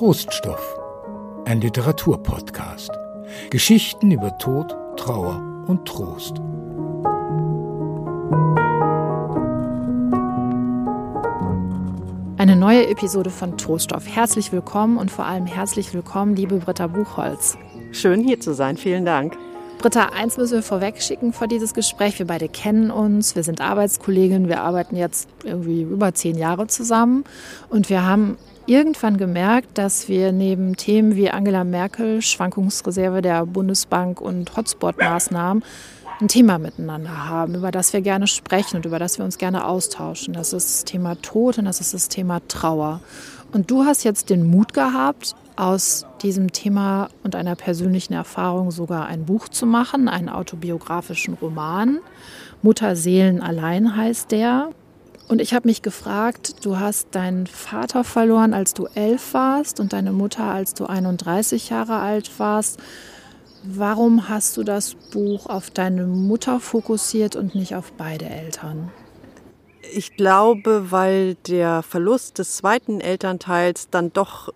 Troststoff, ein Literaturpodcast. Geschichten über Tod, Trauer und Trost. Eine neue Episode von Troststoff. Herzlich willkommen und vor allem herzlich willkommen, liebe Britta Buchholz. Schön hier zu sein, vielen Dank. Britta, eins müssen wir vorweg schicken vor dieses Gespräch. Wir beide kennen uns, wir sind Arbeitskolleginnen, wir arbeiten jetzt irgendwie über zehn Jahre zusammen und wir haben irgendwann gemerkt, dass wir neben Themen wie Angela Merkel, Schwankungsreserve der Bundesbank und Hotspot-Maßnahmen ein Thema miteinander haben, über das wir gerne sprechen und über das wir uns gerne austauschen. Das ist das Thema Tod und das ist das Thema Trauer. Und du hast jetzt den Mut gehabt, aus diesem Thema und einer persönlichen Erfahrung sogar ein Buch zu machen, einen autobiografischen Roman. Mutterseelen allein heißt der. Und ich habe mich gefragt, du hast deinen Vater verloren, als du elf warst und deine Mutter, als du 31 Jahre alt warst. Warum hast du das Buch auf deine Mutter fokussiert und nicht auf beide Eltern? Ich glaube, weil der Verlust des zweiten Elternteils dann doch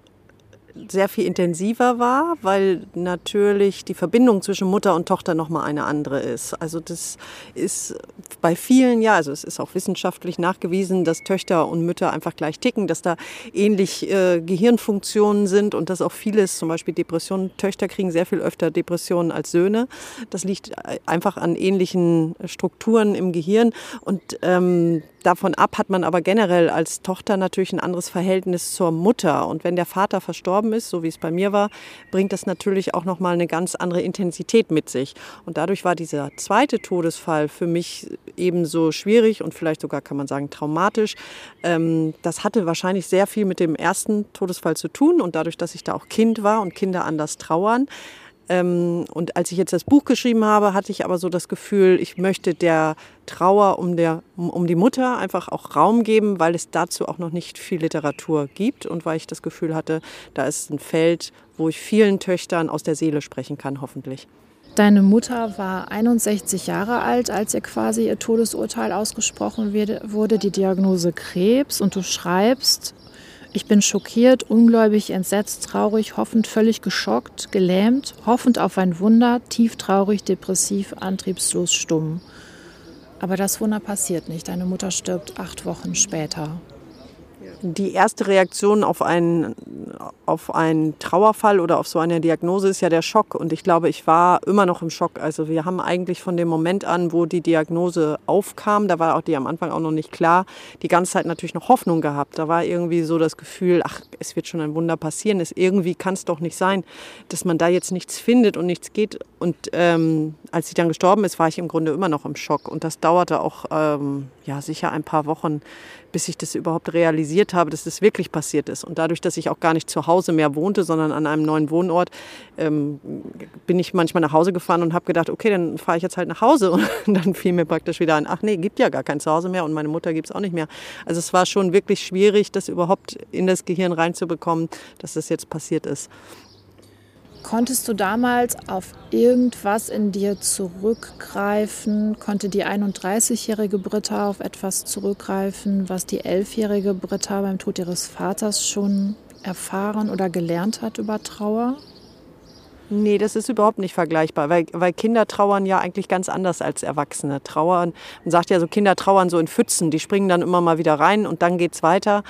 sehr viel intensiver war, weil natürlich die Verbindung zwischen Mutter und Tochter noch mal eine andere ist. Also das ist bei vielen, ja, also es ist auch wissenschaftlich nachgewiesen, dass Töchter und Mütter einfach gleich ticken, dass da ähnlich äh, Gehirnfunktionen sind und dass auch vieles, zum Beispiel Depressionen, Töchter kriegen sehr viel öfter Depressionen als Söhne. Das liegt einfach an ähnlichen Strukturen im Gehirn und ähm, Davon ab hat man aber generell als Tochter natürlich ein anderes Verhältnis zur Mutter. Und wenn der Vater verstorben ist, so wie es bei mir war, bringt das natürlich auch nochmal eine ganz andere Intensität mit sich. Und dadurch war dieser zweite Todesfall für mich ebenso schwierig und vielleicht sogar kann man sagen traumatisch. Ähm, das hatte wahrscheinlich sehr viel mit dem ersten Todesfall zu tun. Und dadurch, dass ich da auch Kind war und Kinder anders trauern, ähm, und als ich jetzt das Buch geschrieben habe, hatte ich aber so das Gefühl, ich möchte der Trauer um, der, um die Mutter einfach auch Raum geben, weil es dazu auch noch nicht viel Literatur gibt und weil ich das Gefühl hatte, da ist ein Feld, wo ich vielen Töchtern aus der Seele sprechen kann, hoffentlich. Deine Mutter war 61 Jahre alt, als ihr quasi ihr Todesurteil ausgesprochen wurde, die Diagnose Krebs. Und du schreibst, ich bin schockiert, ungläubig, entsetzt, traurig, hoffend, völlig geschockt, gelähmt, hoffend auf ein Wunder, tief traurig, depressiv, antriebslos, stumm. Aber das Wunder passiert nicht. Deine Mutter stirbt acht Wochen später die erste Reaktion auf einen, auf einen Trauerfall oder auf so eine Diagnose ist ja der Schock. Und ich glaube, ich war immer noch im Schock. Also wir haben eigentlich von dem Moment an, wo die Diagnose aufkam, da war auch die am Anfang auch noch nicht klar, die ganze Zeit natürlich noch Hoffnung gehabt. Da war irgendwie so das Gefühl, ach, es wird schon ein Wunder passieren. Es irgendwie kann es doch nicht sein, dass man da jetzt nichts findet und nichts geht. Und ähm, als sie dann gestorben ist, war ich im Grunde immer noch im Schock. Und das dauerte auch ähm, ja sicher ein paar Wochen, bis ich das überhaupt realisiert habe, dass das wirklich passiert ist. Und dadurch, dass ich auch gar nicht zu Hause mehr wohnte, sondern an einem neuen Wohnort, ähm, bin ich manchmal nach Hause gefahren und habe gedacht, okay, dann fahre ich jetzt halt nach Hause. Und dann fiel mir praktisch wieder ein, ach nee, gibt ja gar kein Zuhause mehr und meine Mutter gibt es auch nicht mehr. Also es war schon wirklich schwierig, das überhaupt in das Gehirn reinzubekommen, dass das jetzt passiert ist. Konntest du damals auf irgendwas in dir zurückgreifen? Konnte die 31-jährige Britta auf etwas zurückgreifen, was die 11-jährige Britta beim Tod ihres Vaters schon erfahren oder gelernt hat über Trauer? Nee, das ist überhaupt nicht vergleichbar, weil, weil Kinder trauern ja eigentlich ganz anders als Erwachsene. Trauern, man sagt ja so, Kinder trauern so in Pfützen, die springen dann immer mal wieder rein und dann geht's weiter.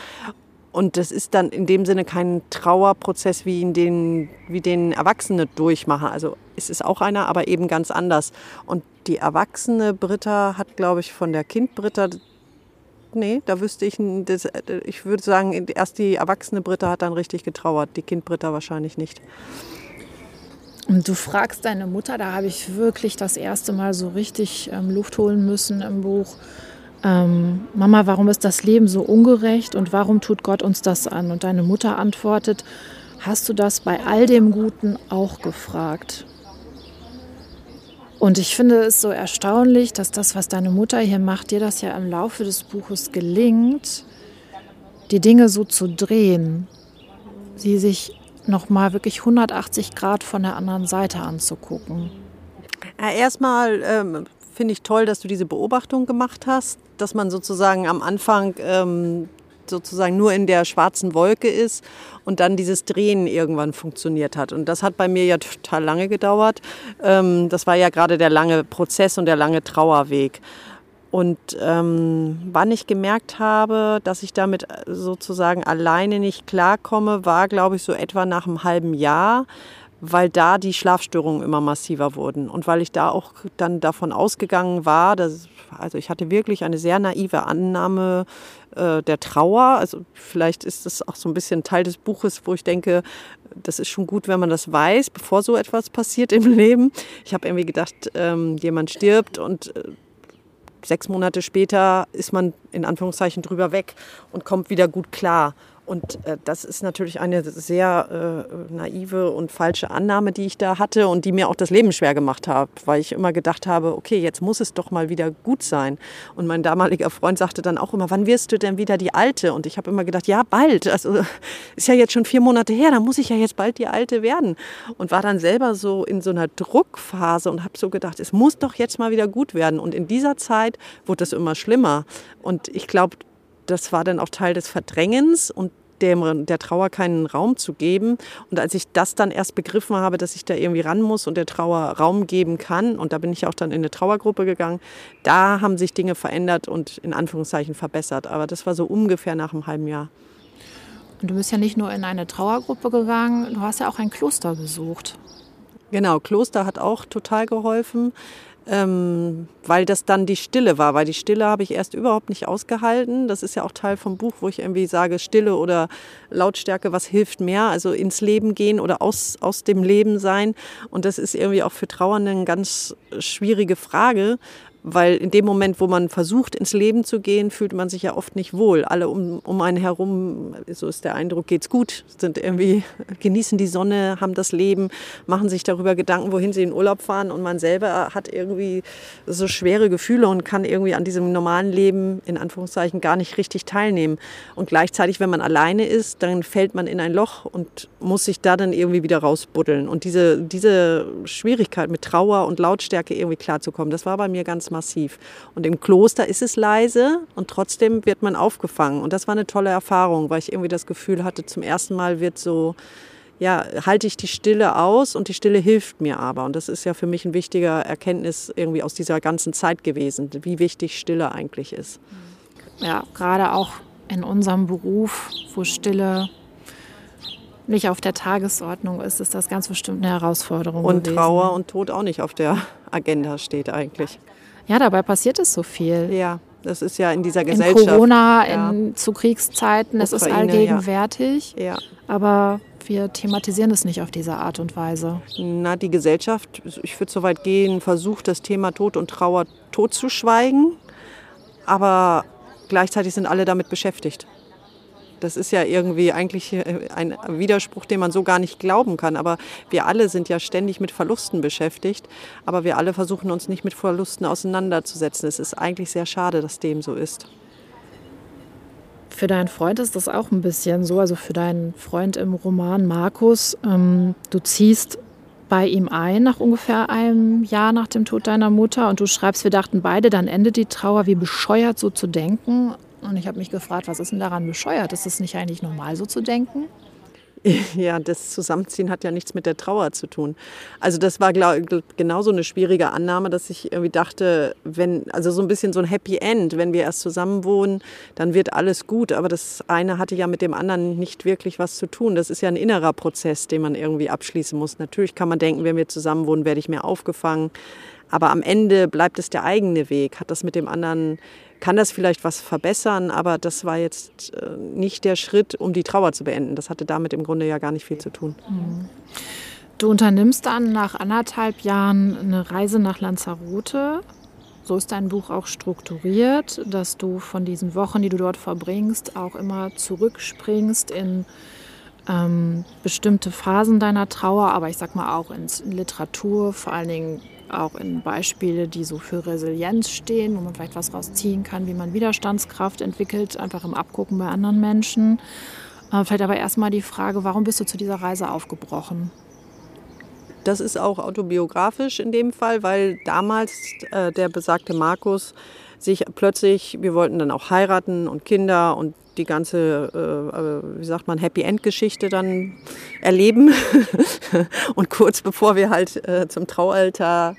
Und das ist dann in dem Sinne kein Trauerprozess, wie, in den, wie den Erwachsene durchmachen. Also es ist auch einer, aber eben ganz anders. Und die erwachsene Britta hat, glaube ich, von der Kind Britta, nee, da wüsste ich, das, ich würde sagen, erst die erwachsene Britta hat dann richtig getrauert, die Kind Britta wahrscheinlich nicht. Und du fragst deine Mutter, da habe ich wirklich das erste Mal so richtig ähm, Luft holen müssen im Buch ähm, Mama, warum ist das Leben so ungerecht und warum tut Gott uns das an? Und deine Mutter antwortet, hast du das bei all dem Guten auch gefragt? Und ich finde es so erstaunlich, dass das, was deine Mutter hier macht, dir das ja im Laufe des Buches gelingt, die Dinge so zu drehen, sie sich nochmal wirklich 180 Grad von der anderen Seite anzugucken. Erstmal ähm, finde ich toll, dass du diese Beobachtung gemacht hast, dass man sozusagen am Anfang ähm, sozusagen nur in der schwarzen Wolke ist und dann dieses Drehen irgendwann funktioniert hat. Und das hat bei mir ja total lange gedauert. Ähm, das war ja gerade der lange Prozess und der lange Trauerweg. Und ähm, wann ich gemerkt habe, dass ich damit sozusagen alleine nicht klarkomme, war, glaube ich, so etwa nach einem halben Jahr, weil da die Schlafstörungen immer massiver wurden und weil ich da auch dann davon ausgegangen war, dass, also ich hatte wirklich eine sehr naive Annahme äh, der Trauer. Also vielleicht ist das auch so ein bisschen Teil des Buches, wo ich denke, das ist schon gut, wenn man das weiß, bevor so etwas passiert im Leben. Ich habe irgendwie gedacht, ähm, jemand stirbt und äh, sechs Monate später ist man in Anführungszeichen drüber weg und kommt wieder gut klar. Und äh, das ist natürlich eine sehr äh, naive und falsche Annahme, die ich da hatte und die mir auch das Leben schwer gemacht hat, weil ich immer gedacht habe, okay, jetzt muss es doch mal wieder gut sein. Und mein damaliger Freund sagte dann auch immer, wann wirst du denn wieder die Alte? Und ich habe immer gedacht, ja, bald. Also ist ja jetzt schon vier Monate her, dann muss ich ja jetzt bald die Alte werden. Und war dann selber so in so einer Druckphase und habe so gedacht, es muss doch jetzt mal wieder gut werden. Und in dieser Zeit wurde es immer schlimmer. Und ich glaube, das war dann auch Teil des Verdrängens und dem, der Trauer keinen Raum zu geben. Und als ich das dann erst begriffen habe, dass ich da irgendwie ran muss und der Trauer Raum geben kann, und da bin ich auch dann in eine Trauergruppe gegangen, da haben sich Dinge verändert und in Anführungszeichen verbessert. Aber das war so ungefähr nach einem halben Jahr. Und du bist ja nicht nur in eine Trauergruppe gegangen, du hast ja auch ein Kloster besucht. Genau, Kloster hat auch total geholfen ähm, weil das dann die Stille war. Weil die Stille habe ich erst überhaupt nicht ausgehalten. Das ist ja auch Teil vom Buch, wo ich irgendwie sage, Stille oder Lautstärke, was hilft mehr? Also ins Leben gehen oder aus, aus dem Leben sein. Und das ist irgendwie auch für Trauernde eine ganz schwierige Frage, weil in dem Moment, wo man versucht, ins Leben zu gehen, fühlt man sich ja oft nicht wohl. Alle um, um einen herum, so ist der Eindruck, geht's gut, sind irgendwie, genießen die Sonne, haben das Leben, machen sich darüber Gedanken, wohin sie in Urlaub fahren und man selber hat irgendwie so schwere Gefühle und kann irgendwie an diesem normalen Leben, in Anführungszeichen, gar nicht richtig teilnehmen. Und gleichzeitig, wenn man alleine ist, dann fällt man in ein Loch und muss sich da dann irgendwie wieder rausbuddeln. Und diese, diese Schwierigkeit mit Trauer und Lautstärke irgendwie klarzukommen, das war bei mir ganz massiv. Und im Kloster ist es leise und trotzdem wird man aufgefangen. Und das war eine tolle Erfahrung, weil ich irgendwie das Gefühl hatte, zum ersten Mal wird so, ja, halte ich die Stille aus und die Stille hilft mir aber. Und das ist ja für mich ein wichtiger Erkenntnis irgendwie aus dieser ganzen Zeit gewesen, wie wichtig Stille eigentlich ist. Ja, gerade auch in unserem Beruf, wo Stille nicht auf der Tagesordnung ist, ist das ganz bestimmt eine Herausforderung. Und gewesen. Trauer und Tod auch nicht auf der Agenda steht eigentlich. Ja, dabei passiert es so viel. Ja, das ist ja in dieser Gesellschaft. In Corona, ja. in, zu Kriegszeiten, es ist allgegenwärtig. Ja. ja. Aber wir thematisieren es nicht auf diese Art und Weise. Na, die Gesellschaft, ich würde so weit gehen, versucht das Thema Tod und Trauer totzuschweigen. Aber gleichzeitig sind alle damit beschäftigt. Das ist ja irgendwie eigentlich äh, ein Widerspruch, den man so gar nicht glauben kann. Aber wir alle sind ja ständig mit Verlusten beschäftigt. Aber wir alle versuchen uns nicht mit Verlusten auseinanderzusetzen. Es ist eigentlich sehr schade, dass dem so ist. Für deinen Freund ist das auch ein bisschen so, also für deinen Freund im Roman Markus. Ähm, du ziehst bei ihm ein nach ungefähr einem Jahr nach dem Tod deiner Mutter und du schreibst, wir dachten beide, dann endet die Trauer, wie bescheuert so zu denken. Und ich habe mich gefragt, was ist denn daran bescheuert? Ist es nicht eigentlich normal, so zu denken? Ja, das Zusammenziehen hat ja nichts mit der Trauer zu tun. Also das war glaub, genauso eine schwierige Annahme, dass ich irgendwie dachte, wenn, also so ein bisschen so ein Happy End, wenn wir erst zusammen wohnen, dann wird alles gut. Aber das eine hatte ja mit dem anderen nicht wirklich was zu tun. Das ist ja ein innerer Prozess, den man irgendwie abschließen muss. Natürlich kann man denken, wenn wir zusammen wohnen, werde ich mehr aufgefangen. Aber am Ende bleibt es der eigene Weg. Hat das mit dem anderen kann das vielleicht was verbessern, aber das war jetzt äh, nicht der Schritt, um die Trauer zu beenden. Das hatte damit im Grunde ja gar nicht viel zu tun. Mhm. Du unternimmst dann nach anderthalb Jahren eine Reise nach Lanzarote. So ist dein Buch auch strukturiert, dass du von diesen Wochen, die du dort verbringst, auch immer zurückspringst in ähm, bestimmte Phasen deiner Trauer, aber ich sag mal auch in Literatur, vor allen Dingen auch in Beispiele, die so für Resilienz stehen, wo man vielleicht was rausziehen kann, wie man Widerstandskraft entwickelt, einfach im Abgucken bei anderen Menschen. Äh, vielleicht aber erstmal die Frage, warum bist du zu dieser Reise aufgebrochen? Das ist auch autobiografisch in dem Fall, weil damals äh, der besagte Markus sich plötzlich, wir wollten dann auch heiraten und Kinder und die ganze, äh, wie sagt man, Happy End Geschichte dann erleben. und kurz bevor wir halt äh, zum Traualtar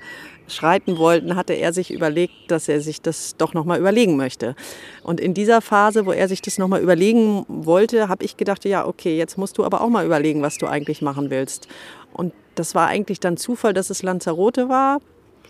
schreiten wollten, hatte er sich überlegt, dass er sich das doch nochmal überlegen möchte. Und in dieser Phase, wo er sich das nochmal überlegen wollte, habe ich gedacht, ja, okay, jetzt musst du aber auch mal überlegen, was du eigentlich machen willst. Und das war eigentlich dann Zufall, dass es Lanzarote war.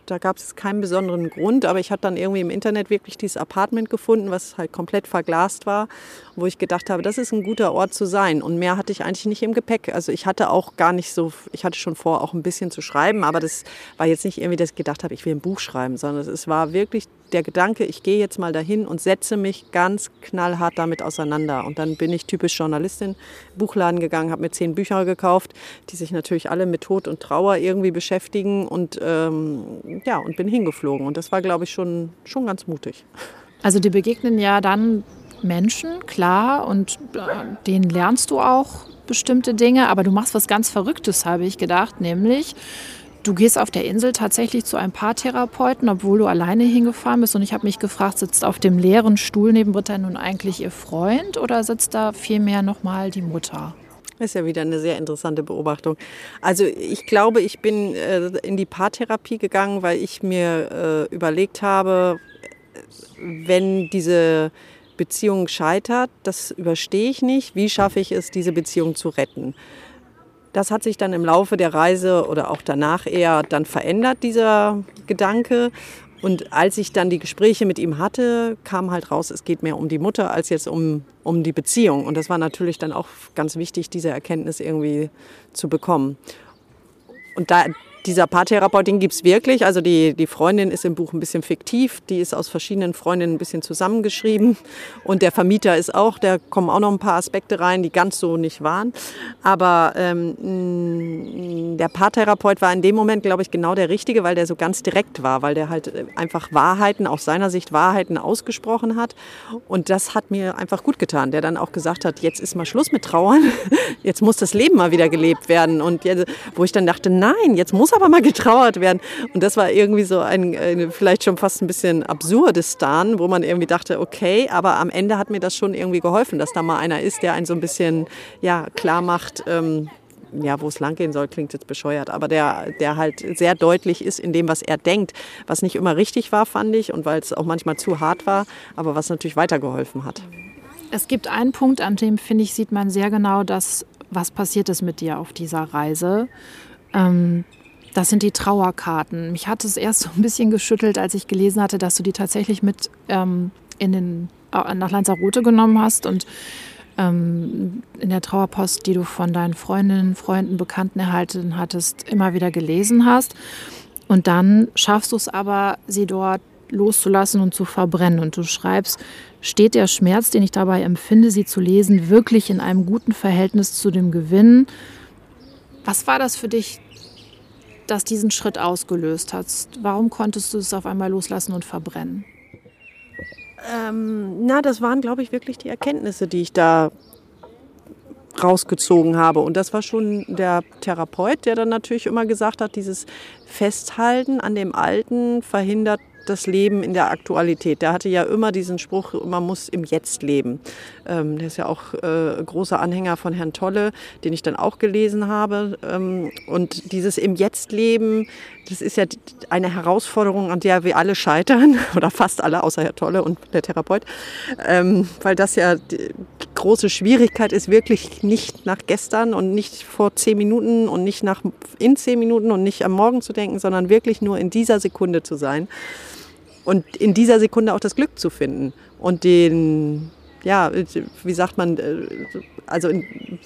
Da gab es keinen besonderen Grund, aber ich hatte dann irgendwie im Internet wirklich dieses Apartment gefunden, was halt komplett verglast war, wo ich gedacht habe, das ist ein guter Ort zu sein. Und mehr hatte ich eigentlich nicht im Gepäck. Also ich hatte auch gar nicht so, ich hatte schon vor, auch ein bisschen zu schreiben, aber das war jetzt nicht irgendwie, dass ich gedacht habe, ich will ein Buch schreiben, sondern es war wirklich der Gedanke, ich gehe jetzt mal dahin und setze mich ganz knallhart damit auseinander. Und dann bin ich typisch Journalistin, Buchladen gegangen, habe mir zehn Bücher gekauft, die sich natürlich alle mit Tod und Trauer irgendwie beschäftigen und ähm, ja, und bin hingeflogen. Und das war, glaube ich, schon, schon ganz mutig. Also die begegnen ja dann Menschen, klar, und äh, denen lernst du auch bestimmte Dinge, aber du machst was ganz Verrücktes, habe ich gedacht, nämlich Du gehst auf der Insel tatsächlich zu ein paar Therapeuten, obwohl du alleine hingefahren bist. Und ich habe mich gefragt, sitzt auf dem leeren Stuhl neben Britta nun eigentlich ihr Freund oder sitzt da vielmehr nochmal die Mutter? Das ist ja wieder eine sehr interessante Beobachtung. Also ich glaube, ich bin äh, in die Paartherapie gegangen, weil ich mir äh, überlegt habe, wenn diese Beziehung scheitert, das überstehe ich nicht, wie schaffe ich es, diese Beziehung zu retten? Das hat sich dann im Laufe der Reise oder auch danach eher dann verändert, dieser Gedanke. Und als ich dann die Gespräche mit ihm hatte, kam halt raus, es geht mehr um die Mutter als jetzt um, um die Beziehung. Und das war natürlich dann auch ganz wichtig, diese Erkenntnis irgendwie zu bekommen. Und da, dieser Paartherapeut, den gibt es wirklich. Also die, die Freundin ist im Buch ein bisschen fiktiv. Die ist aus verschiedenen Freundinnen ein bisschen zusammengeschrieben. Und der Vermieter ist auch, da kommen auch noch ein paar Aspekte rein, die ganz so nicht waren. Aber ähm, der Paartherapeut war in dem Moment, glaube ich, genau der Richtige, weil der so ganz direkt war, weil der halt einfach Wahrheiten, aus seiner Sicht Wahrheiten ausgesprochen hat. Und das hat mir einfach gut getan. Der dann auch gesagt hat, jetzt ist mal Schluss mit Trauern. Jetzt muss das Leben mal wieder gelebt werden. Und jetzt, wo ich dann dachte, nein, jetzt muss aber mal getrauert werden. Und das war irgendwie so ein, ein vielleicht schon fast ein bisschen absurdes Stan, wo man irgendwie dachte, okay, aber am Ende hat mir das schon irgendwie geholfen, dass da mal einer ist, der einen so ein bisschen ja, klar macht, ähm, ja, wo es langgehen soll, klingt jetzt bescheuert, aber der, der halt sehr deutlich ist in dem, was er denkt, was nicht immer richtig war, fand ich, und weil es auch manchmal zu hart war, aber was natürlich weitergeholfen hat. Es gibt einen Punkt, an dem, finde ich, sieht man sehr genau, dass, was passiert ist mit dir auf dieser Reise. Ähm, das sind die Trauerkarten. Mich hat es erst so ein bisschen geschüttelt, als ich gelesen hatte, dass du die tatsächlich mit ähm, in den, äh, nach Lanzarote genommen hast und ähm, in der Trauerpost, die du von deinen Freundinnen, Freunden, Bekannten erhalten hattest, immer wieder gelesen hast. Und dann schaffst du es aber, sie dort loszulassen und zu verbrennen. Und du schreibst, steht der Schmerz, den ich dabei empfinde, sie zu lesen, wirklich in einem guten Verhältnis zu dem Gewinn? Was war das für dich, das diesen Schritt ausgelöst hat? Warum konntest du es auf einmal loslassen und verbrennen? Ähm, na, das waren, glaube ich, wirklich die Erkenntnisse, die ich da rausgezogen habe. Und das war schon der Therapeut, der dann natürlich immer gesagt hat, dieses Festhalten an dem Alten verhindert das Leben in der Aktualität. Der hatte ja immer diesen Spruch, man muss im Jetzt leben. Ähm, der ist ja auch äh, großer Anhänger von Herrn Tolle, den ich dann auch gelesen habe. Ähm, und dieses im Jetzt leben, das ist ja eine Herausforderung, an der wir alle scheitern, oder fast alle, außer Herr Tolle und der Therapeut, ähm, weil das ja die große Schwierigkeit ist, wirklich nicht nach gestern und nicht vor zehn Minuten und nicht nach in zehn Minuten und nicht am Morgen zu denken, sondern wirklich nur in dieser Sekunde zu sein und in dieser Sekunde auch das Glück zu finden und den, ja, wie sagt man, äh, also in,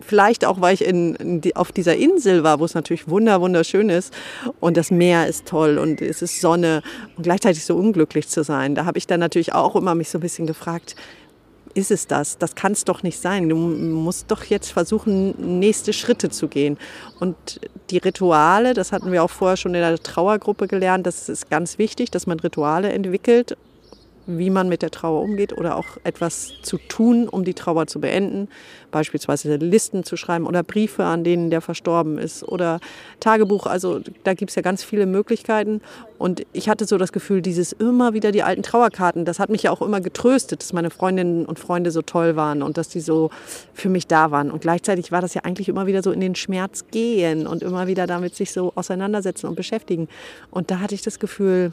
vielleicht auch, weil ich in, in die, auf dieser Insel war, wo es natürlich wunder, wunderschön ist und das Meer ist toll und es ist Sonne und gleichzeitig so unglücklich zu sein. Da habe ich dann natürlich auch immer mich so ein bisschen gefragt, ist es das? Das kann es doch nicht sein. Du musst doch jetzt versuchen, nächste Schritte zu gehen. Und die Rituale, das hatten wir auch vorher schon in der Trauergruppe gelernt, das ist ganz wichtig, dass man Rituale entwickelt wie man mit der Trauer umgeht oder auch etwas zu tun, um die Trauer zu beenden. Beispielsweise Listen zu schreiben oder Briefe, an denen der verstorben ist oder Tagebuch. Also da gibt es ja ganz viele Möglichkeiten. Und ich hatte so das Gefühl, dieses immer wieder die alten Trauerkarten, das hat mich ja auch immer getröstet, dass meine Freundinnen und Freunde so toll waren und dass die so für mich da waren. Und gleichzeitig war das ja eigentlich immer wieder so in den Schmerz gehen und immer wieder damit sich so auseinandersetzen und beschäftigen. Und da hatte ich das Gefühl,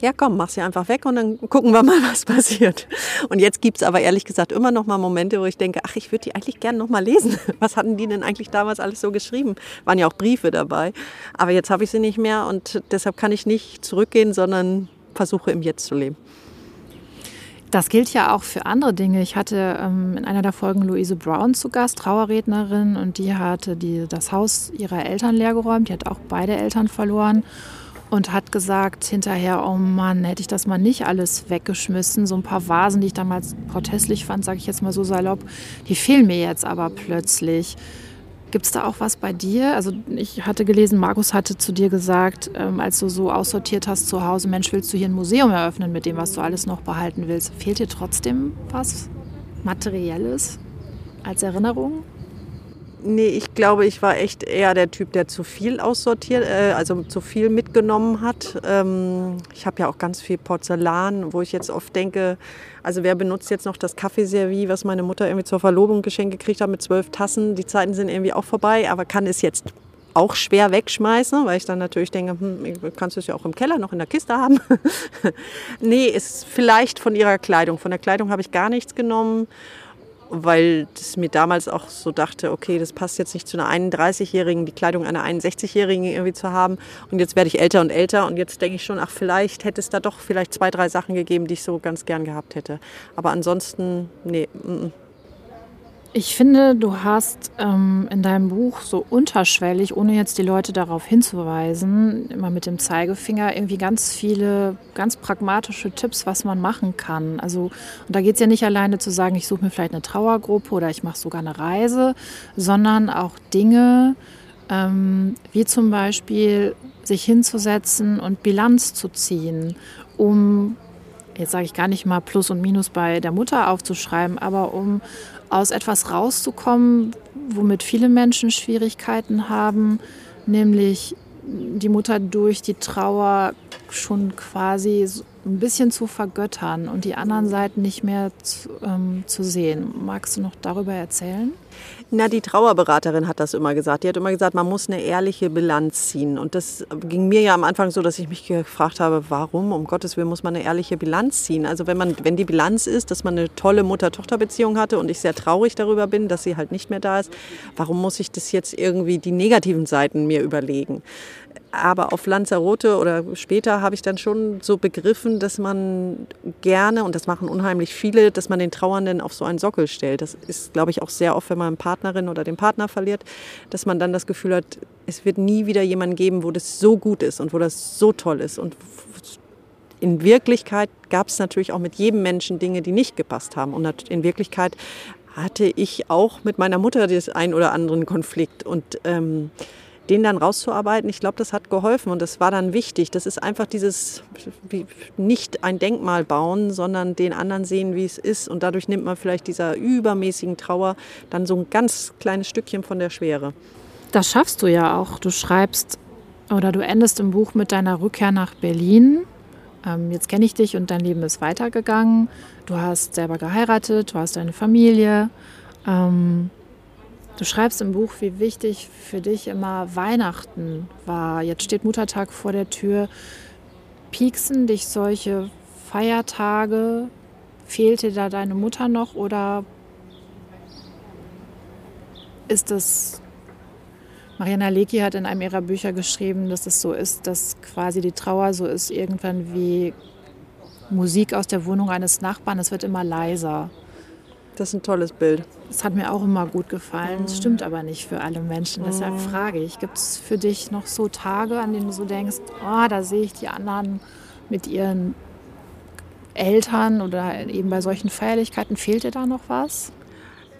ja komm, mach sie einfach weg und dann gucken wir mal, was passiert. Und jetzt gibt es aber ehrlich gesagt immer noch mal Momente, wo ich denke, ach, ich würde die eigentlich gerne noch mal lesen. Was hatten die denn eigentlich damals alles so geschrieben? Waren ja auch Briefe dabei. Aber jetzt habe ich sie nicht mehr und deshalb kann ich nicht zurückgehen, sondern versuche im Jetzt zu leben. Das gilt ja auch für andere Dinge. Ich hatte ähm, in einer der Folgen Louise Brown zu Gast, Trauerrednerin, und die hatte die, das Haus ihrer Eltern leergeräumt. Die hat auch beide Eltern verloren und hat gesagt hinterher, oh Mann, hätte ich das mal nicht alles weggeschmissen. So ein paar Vasen, die ich damals protestlich fand, sage ich jetzt mal so salopp, die fehlen mir jetzt aber plötzlich. Gibt es da auch was bei dir? Also ich hatte gelesen, Markus hatte zu dir gesagt, ähm, als du so aussortiert hast zu Hause, Mensch, willst du hier ein Museum eröffnen mit dem, was du alles noch behalten willst? Fehlt dir trotzdem was Materielles als Erinnerung? Nee, ich glaube, ich war echt eher der Typ, der zu viel aussortiert, äh, also zu viel mitgenommen hat. Ähm, ich habe ja auch ganz viel Porzellan, wo ich jetzt oft denke, also wer benutzt jetzt noch das Kaffeeservie, was meine Mutter irgendwie zur Verlobung geschenkt gekriegt hat mit zwölf Tassen? Die Zeiten sind irgendwie auch vorbei, aber kann es jetzt auch schwer wegschmeißen, weil ich dann natürlich denke, hm, kannst du es ja auch im Keller noch in der Kiste haben. nee, ist vielleicht von ihrer Kleidung. Von der Kleidung habe ich gar nichts genommen weil das mir damals auch so dachte, okay, das passt jetzt nicht zu einer 31-Jährigen, die Kleidung einer 61-Jährigen irgendwie zu haben. Und jetzt werde ich älter und älter und jetzt denke ich schon, ach, vielleicht hätte es da doch vielleicht zwei, drei Sachen gegeben, die ich so ganz gern gehabt hätte. Aber ansonsten, nee. Ich finde, du hast ähm, in deinem Buch so unterschwellig, ohne jetzt die Leute darauf hinzuweisen, immer mit dem Zeigefinger irgendwie ganz viele ganz pragmatische Tipps, was man machen kann. Also und da geht es ja nicht alleine zu sagen, ich suche mir vielleicht eine Trauergruppe oder ich mache sogar eine Reise, sondern auch Dinge, ähm, wie zum Beispiel sich hinzusetzen und Bilanz zu ziehen, um jetzt sage ich gar nicht mal Plus und Minus bei der Mutter aufzuschreiben, aber um aus etwas rauszukommen, womit viele Menschen Schwierigkeiten haben, nämlich die Mutter durch die Trauer schon quasi ein bisschen zu vergöttern und die anderen Seiten nicht mehr zu, ähm, zu sehen. Magst du noch darüber erzählen? Na, die Trauerberaterin hat das immer gesagt. Die hat immer gesagt, man muss eine ehrliche Bilanz ziehen. Und das ging mir ja am Anfang so, dass ich mich gefragt habe, warum, um Gottes Willen, muss man eine ehrliche Bilanz ziehen? Also wenn man, wenn die Bilanz ist, dass man eine tolle Mutter-Tochter-Beziehung hatte und ich sehr traurig darüber bin, dass sie halt nicht mehr da ist, warum muss ich das jetzt irgendwie die negativen Seiten mir überlegen? Aber auf Lanzarote oder später habe ich dann schon so begriffen, dass man gerne, und das machen unheimlich viele, dass man den Trauernden auf so einen Sockel stellt. Das ist, glaube ich, auch sehr oft, wenn man eine Partnerin oder den Partner verliert, dass man dann das Gefühl hat, es wird nie wieder jemanden geben, wo das so gut ist und wo das so toll ist. Und in Wirklichkeit gab es natürlich auch mit jedem Menschen Dinge, die nicht gepasst haben. Und in Wirklichkeit hatte ich auch mit meiner Mutter den einen oder anderen Konflikt. Und ähm, den dann rauszuarbeiten, ich glaube, das hat geholfen und das war dann wichtig. Das ist einfach dieses nicht ein Denkmal bauen, sondern den anderen sehen, wie es ist und dadurch nimmt man vielleicht dieser übermäßigen Trauer dann so ein ganz kleines Stückchen von der Schwere. Das schaffst du ja auch. Du schreibst oder du endest im Buch mit deiner Rückkehr nach Berlin. Ähm, jetzt kenne ich dich und dein Leben ist weitergegangen. Du hast selber geheiratet, du hast eine Familie. Ähm, Du schreibst im Buch, wie wichtig für dich immer Weihnachten war. Jetzt steht Muttertag vor der Tür. Pieksen dich solche Feiertage? Fehlte da deine Mutter noch oder ist es Mariana Lecki hat in einem ihrer Bücher geschrieben, dass es so ist, dass quasi die Trauer so ist irgendwann wie Musik aus der Wohnung eines Nachbarn. Es wird immer leiser. Das ist ein tolles Bild. Das hat mir auch immer gut gefallen. Das stimmt aber nicht für alle Menschen. Deshalb frage ich, gibt es für dich noch so Tage, an denen du so denkst, oh, da sehe ich die anderen mit ihren Eltern oder eben bei solchen Feierlichkeiten, fehlt dir da noch was?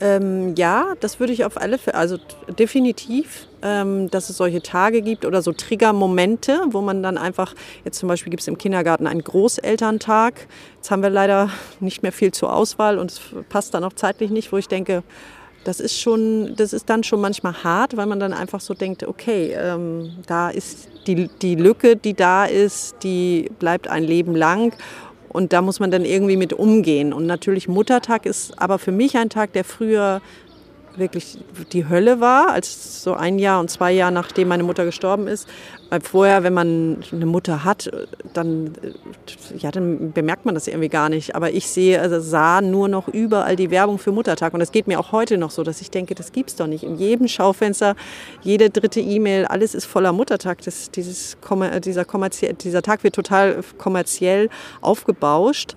Ähm, ja, das würde ich auf alle Fälle, also definitiv, ähm, dass es solche Tage gibt oder so Triggermomente, wo man dann einfach, jetzt zum Beispiel gibt es im Kindergarten einen Großelterntag. Jetzt haben wir leider nicht mehr viel zur Auswahl und es passt dann auch zeitlich nicht, wo ich denke, das ist schon, das ist dann schon manchmal hart, weil man dann einfach so denkt, okay, ähm, da ist die, die Lücke, die da ist, die bleibt ein Leben lang und da muss man dann irgendwie mit umgehen. Und natürlich Muttertag ist aber für mich ein Tag, der früher wirklich die Hölle war, als so ein Jahr und zwei Jahre nachdem meine Mutter gestorben ist. Weil vorher, wenn man eine Mutter hat, dann, ja, dann bemerkt man das irgendwie gar nicht. Aber ich sehe, also sah nur noch überall die Werbung für Muttertag. Und das geht mir auch heute noch so, dass ich denke, das gibt's doch nicht. In jedem Schaufenster, jede dritte E-Mail, alles ist voller Muttertag. Das, dieses, dieser, dieser Tag wird total kommerziell aufgebauscht.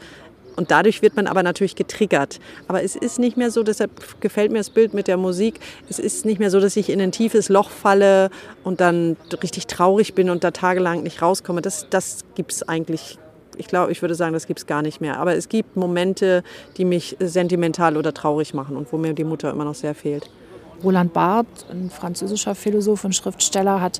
Und dadurch wird man aber natürlich getriggert. Aber es ist nicht mehr so, deshalb gefällt mir das Bild mit der Musik, es ist nicht mehr so, dass ich in ein tiefes Loch falle und dann richtig traurig bin und da tagelang nicht rauskomme. Das, das gibt es eigentlich ich glaube, ich würde sagen, das gibt es gar nicht mehr. Aber es gibt Momente, die mich sentimental oder traurig machen und wo mir die Mutter immer noch sehr fehlt. Roland Barth, ein französischer Philosoph und Schriftsteller, hat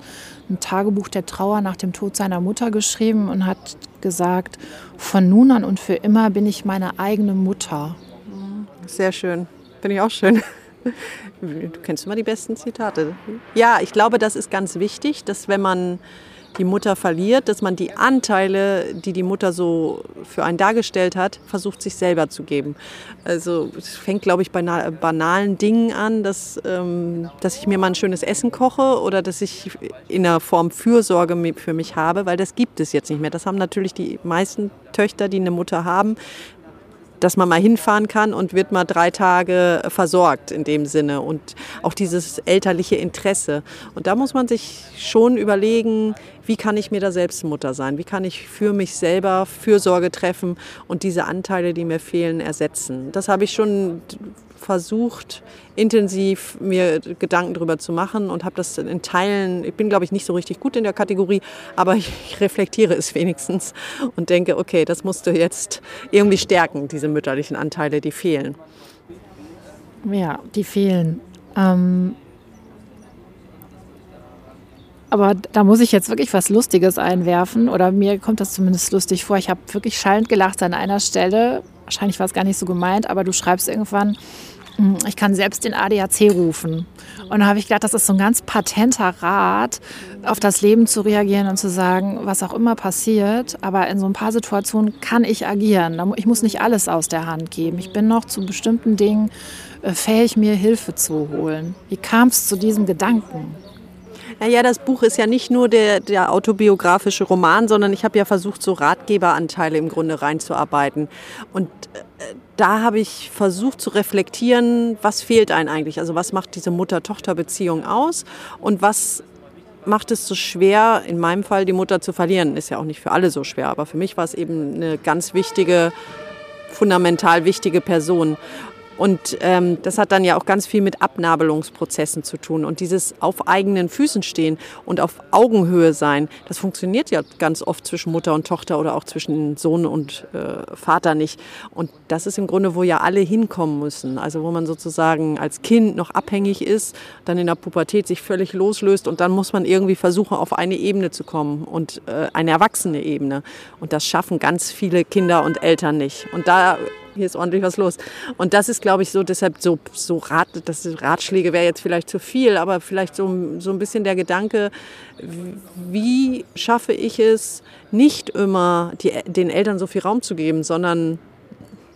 ein Tagebuch der Trauer nach dem Tod seiner Mutter geschrieben und hat gesagt, von nun an und für immer bin ich meine eigene Mutter. Sehr schön. Finde ich auch schön. Du kennst immer die besten Zitate. Ja, ich glaube, das ist ganz wichtig, dass wenn man die Mutter verliert, dass man die Anteile, die die Mutter so für einen dargestellt hat, versucht sich selber zu geben. Also es fängt, glaube ich, bei banalen Dingen an, dass, ähm, dass ich mir mal ein schönes Essen koche oder dass ich in einer Form Fürsorge für mich habe, weil das gibt es jetzt nicht mehr. Das haben natürlich die meisten Töchter, die eine Mutter haben, dass man mal hinfahren kann und wird mal drei Tage versorgt in dem Sinne und auch dieses elterliche Interesse. Und da muss man sich schon überlegen, wie kann ich mir da selbst Mutter sein? Wie kann ich für mich selber Fürsorge treffen und diese Anteile, die mir fehlen, ersetzen? Das habe ich schon versucht, intensiv mir Gedanken darüber zu machen und habe das in Teilen, ich bin glaube ich nicht so richtig gut in der Kategorie, aber ich reflektiere es wenigstens und denke, okay, das musst du jetzt irgendwie stärken, diese mütterlichen Anteile, die fehlen. Ja, die fehlen. Ähm aber da muss ich jetzt wirklich was Lustiges einwerfen oder mir kommt das zumindest lustig vor. Ich habe wirklich schallend gelacht an einer Stelle. Wahrscheinlich war es gar nicht so gemeint, aber du schreibst irgendwann, hm, ich kann selbst den ADAC rufen. Und da habe ich gedacht, das ist so ein ganz patenter Rat, auf das Leben zu reagieren und zu sagen, was auch immer passiert, aber in so ein paar Situationen kann ich agieren. Ich muss nicht alles aus der Hand geben. Ich bin noch zu bestimmten Dingen äh, fähig, mir Hilfe zu holen. Wie kam es zu diesem Gedanken? Naja, das Buch ist ja nicht nur der, der autobiografische Roman, sondern ich habe ja versucht, so Ratgeberanteile im Grunde reinzuarbeiten. Und äh, da habe ich versucht zu reflektieren, was fehlt einem eigentlich? Also was macht diese Mutter-Tochter-Beziehung aus und was macht es so schwer, in meinem Fall die Mutter zu verlieren? Ist ja auch nicht für alle so schwer, aber für mich war es eben eine ganz wichtige, fundamental wichtige Person. Und ähm, das hat dann ja auch ganz viel mit Abnabelungsprozessen zu tun. Und dieses auf eigenen Füßen stehen und auf Augenhöhe sein, das funktioniert ja ganz oft zwischen Mutter und Tochter oder auch zwischen Sohn und äh, Vater nicht. Und das ist im Grunde, wo ja alle hinkommen müssen. Also wo man sozusagen als Kind noch abhängig ist, dann in der Pubertät sich völlig loslöst und dann muss man irgendwie versuchen, auf eine Ebene zu kommen und äh, eine erwachsene Ebene. Und das schaffen ganz viele Kinder und Eltern nicht. Und da hier ist ordentlich was los. Und das ist, glaube ich, so deshalb so, so Rat, das Ratschläge wäre jetzt vielleicht zu viel, aber vielleicht so, so ein bisschen der Gedanke, wie schaffe ich es, nicht immer die, den Eltern so viel Raum zu geben, sondern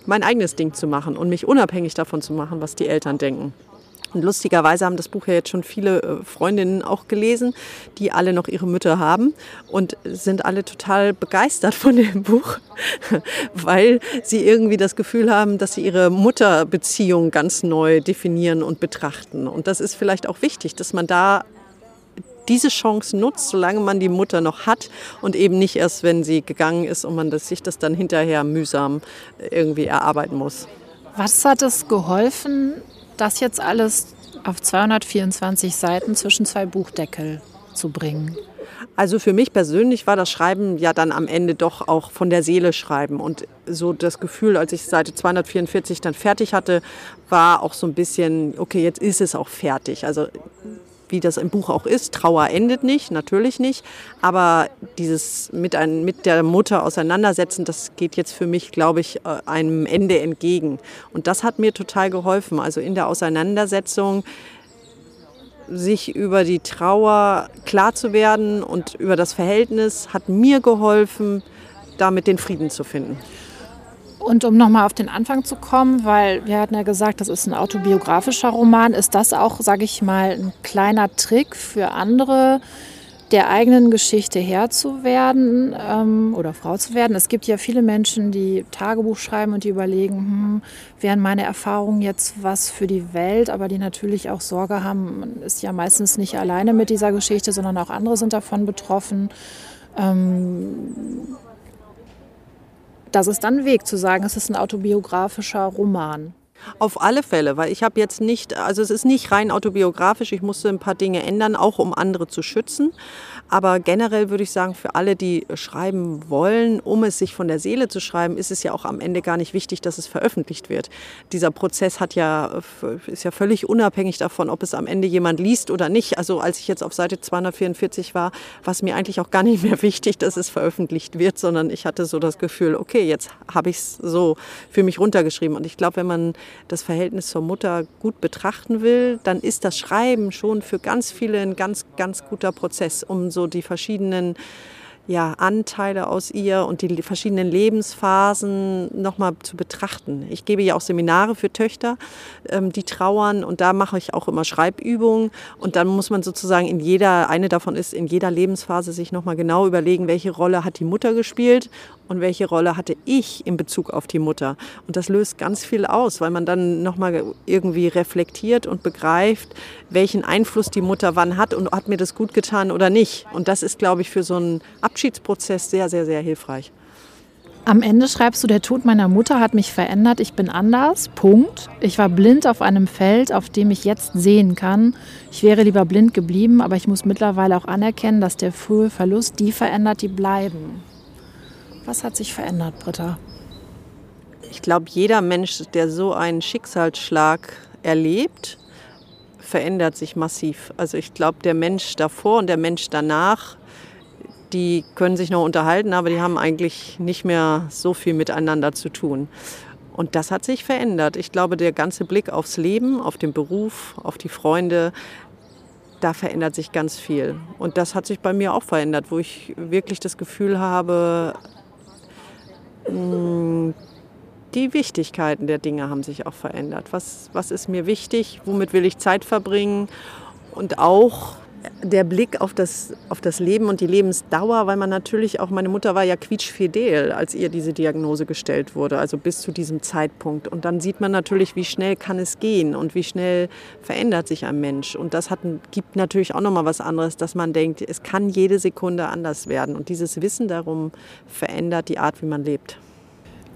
mein eigenes Ding zu machen und mich unabhängig davon zu machen, was die Eltern denken. Und lustigerweise haben das Buch ja jetzt schon viele äh, Freundinnen auch gelesen, die alle noch ihre Mütter haben und sind alle total begeistert von dem Buch, weil sie irgendwie das Gefühl haben, dass sie ihre Mutterbeziehung ganz neu definieren und betrachten. Und das ist vielleicht auch wichtig, dass man da diese Chance nutzt, solange man die Mutter noch hat und eben nicht erst, wenn sie gegangen ist und man das, sich das dann hinterher mühsam irgendwie erarbeiten muss. Was hat es geholfen, das jetzt alles auf 224 Seiten zwischen zwei Buchdeckel zu bringen? Also für mich persönlich war das Schreiben ja dann am Ende doch auch von der Seele schreiben. Und so das Gefühl, als ich Seite 244 dann fertig hatte, war auch so ein bisschen, okay, jetzt ist es auch fertig. Also wie das im Buch auch ist, Trauer endet nicht, natürlich nicht. Aber dieses mit, ein, mit der Mutter auseinandersetzen, das geht jetzt für mich, glaube ich, äh, einem Ende entgegen. Und das hat mir total geholfen. Also in der Auseinandersetzung sich über die Trauer klar zu werden und über das Verhältnis hat mir geholfen, damit den Frieden zu finden. Und um nochmal auf den Anfang zu kommen, weil wir hatten ja gesagt, das ist ein autobiografischer Roman, ist das auch, sage ich mal, ein kleiner Trick für andere, der eigenen Geschichte Herr zu werden ähm, oder Frau zu werden. Es gibt ja viele Menschen, die Tagebuch schreiben und die überlegen, hm, wären meine Erfahrungen jetzt was für die Welt, aber die natürlich auch Sorge haben, man ist ja meistens nicht alleine mit dieser Geschichte, sondern auch andere sind davon betroffen. Ähm, das ist dann ein Weg zu sagen, es ist ein autobiografischer Roman. Auf alle Fälle, weil ich habe jetzt nicht, also es ist nicht rein autobiografisch, ich musste ein paar Dinge ändern, auch um andere zu schützen. Aber generell würde ich sagen, für alle, die schreiben wollen, um es sich von der Seele zu schreiben, ist es ja auch am Ende gar nicht wichtig, dass es veröffentlicht wird. Dieser Prozess hat ja, ist ja völlig unabhängig davon, ob es am Ende jemand liest oder nicht. Also als ich jetzt auf Seite 244 war, war es mir eigentlich auch gar nicht mehr wichtig, dass es veröffentlicht wird, sondern ich hatte so das Gefühl, okay, jetzt habe ich es so für mich runtergeschrieben. Und ich glaube, wenn man das Verhältnis zur Mutter gut betrachten will, dann ist das Schreiben schon für ganz viele ein ganz, ganz guter Prozess, um so die verschiedenen ja, Anteile aus ihr und die verschiedenen Lebensphasen nochmal zu betrachten. Ich gebe ja auch Seminare für Töchter, ähm, die trauern und da mache ich auch immer Schreibübungen und dann muss man sozusagen in jeder, eine davon ist, in jeder Lebensphase sich nochmal genau überlegen, welche Rolle hat die Mutter gespielt und welche Rolle hatte ich in Bezug auf die Mutter. Und das löst ganz viel aus, weil man dann nochmal irgendwie reflektiert und begreift, welchen Einfluss die Mutter wann hat und hat mir das gut getan oder nicht. Und das ist, glaube ich, für so einen Abschiedsprozess sehr, sehr, sehr hilfreich. Am Ende schreibst du, der Tod meiner Mutter hat mich verändert, ich bin anders. Punkt. Ich war blind auf einem Feld, auf dem ich jetzt sehen kann. Ich wäre lieber blind geblieben, aber ich muss mittlerweile auch anerkennen, dass der frühe Verlust die verändert, die bleiben. Was hat sich verändert, Britta? Ich glaube, jeder Mensch, der so einen Schicksalsschlag erlebt, verändert sich massiv. Also ich glaube, der Mensch davor und der Mensch danach, die können sich noch unterhalten, aber die haben eigentlich nicht mehr so viel miteinander zu tun. Und das hat sich verändert. Ich glaube, der ganze Blick aufs Leben, auf den Beruf, auf die Freunde, da verändert sich ganz viel. Und das hat sich bei mir auch verändert, wo ich wirklich das Gefühl habe, hm, die Wichtigkeiten der Dinge haben sich auch verändert. Was, was ist mir wichtig? Womit will ich Zeit verbringen? Und auch der Blick auf das, auf das Leben und die Lebensdauer, weil man natürlich auch, meine Mutter war ja quietschfidel, als ihr diese Diagnose gestellt wurde, also bis zu diesem Zeitpunkt. Und dann sieht man natürlich, wie schnell kann es gehen und wie schnell verändert sich ein Mensch. Und das hat, gibt natürlich auch nochmal was anderes, dass man denkt, es kann jede Sekunde anders werden. Und dieses Wissen darum verändert die Art, wie man lebt.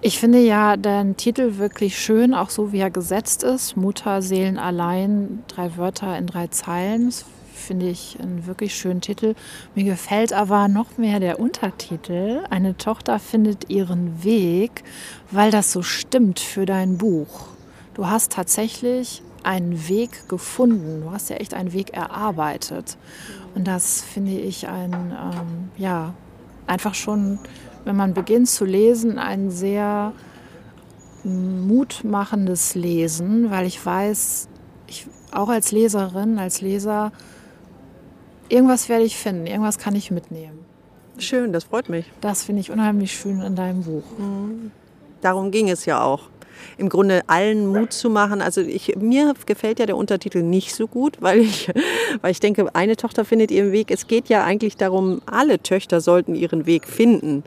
Ich finde ja den Titel wirklich schön, auch so wie er gesetzt ist. Mutter, Seelen allein, drei Wörter in drei Zeilen. Finde ich einen wirklich schönen Titel. Mir gefällt aber noch mehr der Untertitel. Eine Tochter findet ihren Weg, weil das so stimmt für dein Buch. Du hast tatsächlich einen Weg gefunden. Du hast ja echt einen Weg erarbeitet. Und das finde ich ein, ähm, ja, einfach schon, wenn man beginnt zu lesen, ein sehr mutmachendes Lesen, weil ich weiß, ich, auch als Leserin, als Leser, irgendwas werde ich finden, irgendwas kann ich mitnehmen. Schön, das freut mich. Das finde ich unheimlich schön in deinem Buch. Mhm. Darum ging es ja auch. Im Grunde allen Mut zu machen. Also ich, mir gefällt ja der Untertitel nicht so gut, weil ich, weil ich denke, eine Tochter findet ihren Weg. Es geht ja eigentlich darum, alle Töchter sollten ihren Weg finden.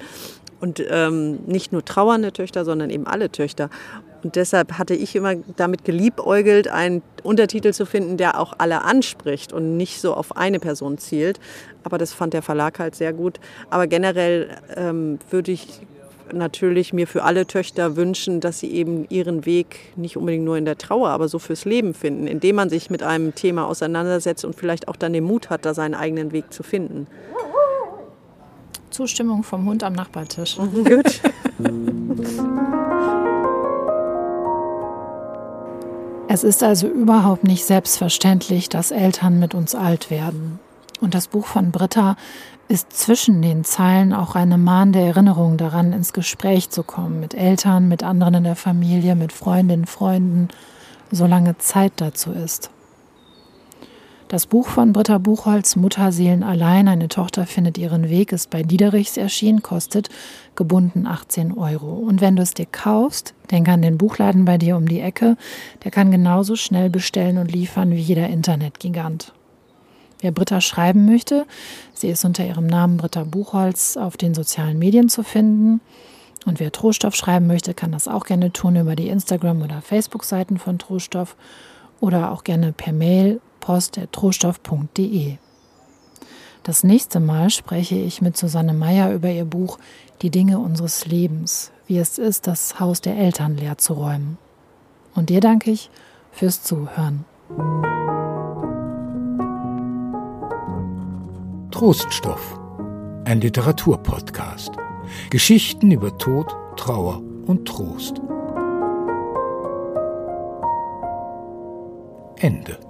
Und ähm, nicht nur trauernde Töchter, sondern eben alle Töchter. Und deshalb hatte ich immer damit geliebäugelt, einen Untertitel zu finden, der auch alle anspricht und nicht so auf eine Person zielt. Aber das fand der Verlag halt sehr gut. Aber generell ähm, würde ich natürlich mir für alle Töchter wünschen, dass sie eben ihren Weg nicht unbedingt nur in der Trauer, aber so fürs Leben finden, indem man sich mit einem Thema auseinandersetzt und vielleicht auch dann den Mut hat, da seinen eigenen Weg zu finden. Zustimmung vom Hund am Nachbartisch. Gut. Es ist also überhaupt nicht selbstverständlich, dass Eltern mit uns alt werden. Und das Buch von Britta ist zwischen den Zeilen auch eine mahnende Erinnerung daran, ins Gespräch zu kommen mit Eltern, mit anderen in der Familie, mit Freundinnen, Freunden, solange Zeit dazu ist. Das Buch von Britta Buchholz, Mutterseelen allein, eine Tochter findet ihren Weg, ist bei Diederichs erschienen, kostet gebunden 18 Euro. Und wenn du es dir kaufst, denk an den Buchladen bei dir um die Ecke, der kann genauso schnell bestellen und liefern wie jeder Internetgigant. Wer Britta schreiben möchte, sie ist unter ihrem Namen Britta Buchholz auf den sozialen Medien zu finden. Und wer Trohstoff schreiben möchte, kann das auch gerne tun über die Instagram- oder Facebook-Seiten von Trohstoff oder auch gerne per Mail post.trohstoff.de. Das nächste Mal spreche ich mit Susanne Meyer über ihr Buch Die Dinge unseres Lebens, wie es ist, das Haus der Eltern leer zu räumen. Und dir danke ich fürs Zuhören. Troststoff, ein Literaturpodcast. Geschichten über Tod, Trauer und Trost. Ende.